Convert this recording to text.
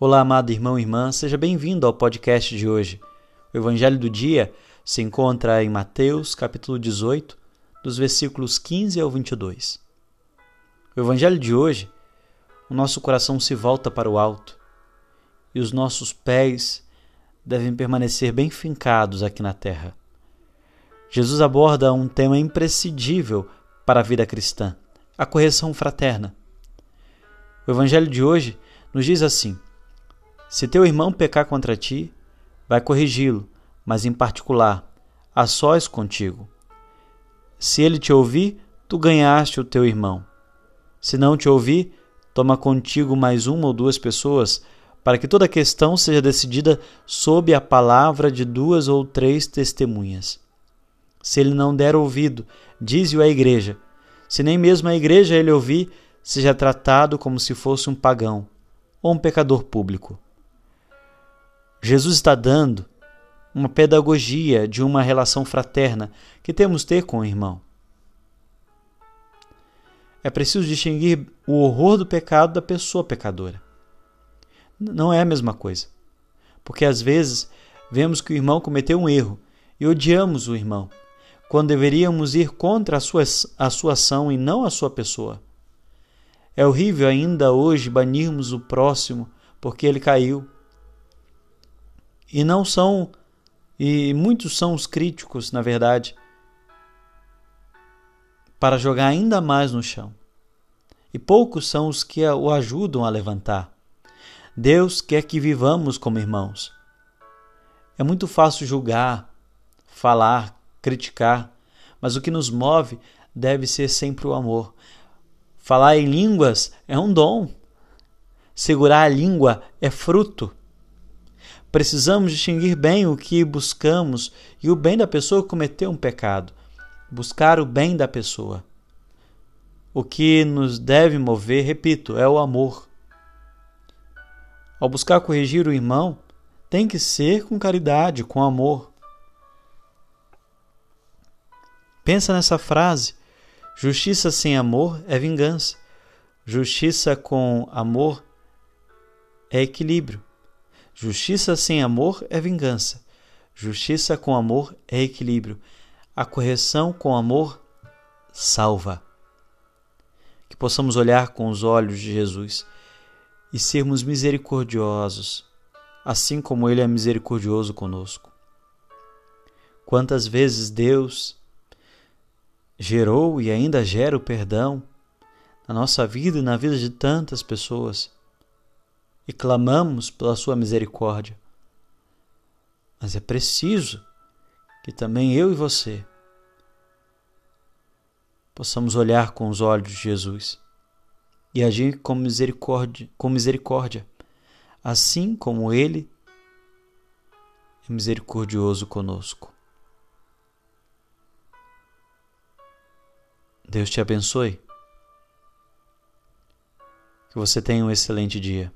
Olá, amado irmão e irmã, seja bem-vindo ao podcast de hoje. O evangelho do dia se encontra em Mateus, capítulo 18, dos versículos 15 ao 22. O evangelho de hoje, o nosso coração se volta para o alto e os nossos pés devem permanecer bem fincados aqui na terra. Jesus aborda um tema imprescindível para a vida cristã: a correção fraterna. O evangelho de hoje nos diz assim: se teu irmão pecar contra ti, vai corrigi-lo, mas em particular, a sós contigo. Se ele te ouvir, tu ganhaste o teu irmão. Se não te ouvir, toma contigo mais uma ou duas pessoas, para que toda a questão seja decidida sob a palavra de duas ou três testemunhas. Se ele não der ouvido, dize-o à igreja. Se nem mesmo a igreja ele ouvir, seja tratado como se fosse um pagão ou um pecador público. Jesus está dando uma pedagogia de uma relação fraterna que temos ter com o irmão. É preciso distinguir o horror do pecado da pessoa pecadora. Não é a mesma coisa. Porque às vezes vemos que o irmão cometeu um erro e odiamos o irmão, quando deveríamos ir contra a sua, a sua ação e não a sua pessoa. É horrível ainda hoje banirmos o próximo porque ele caiu e não são, e muitos são os críticos, na verdade, para jogar ainda mais no chão. E poucos são os que o ajudam a levantar. Deus quer que vivamos como irmãos. É muito fácil julgar, falar, criticar, mas o que nos move deve ser sempre o amor. Falar em línguas é um dom. Segurar a língua é fruto. Precisamos distinguir bem o que buscamos e o bem da pessoa que cometeu um pecado. Buscar o bem da pessoa. O que nos deve mover, repito, é o amor. Ao buscar corrigir o irmão, tem que ser com caridade, com amor. Pensa nessa frase: justiça sem amor é vingança, justiça com amor é equilíbrio. Justiça sem amor é vingança. Justiça com amor é equilíbrio. A correção com amor salva. Que possamos olhar com os olhos de Jesus e sermos misericordiosos, assim como Ele é misericordioso conosco. Quantas vezes Deus gerou e ainda gera o perdão na nossa vida e na vida de tantas pessoas e clamamos pela sua misericórdia. Mas é preciso que também eu e você possamos olhar com os olhos de Jesus e agir com misericórdia, com misericórdia, assim como ele é misericordioso conosco. Deus te abençoe. Que você tenha um excelente dia.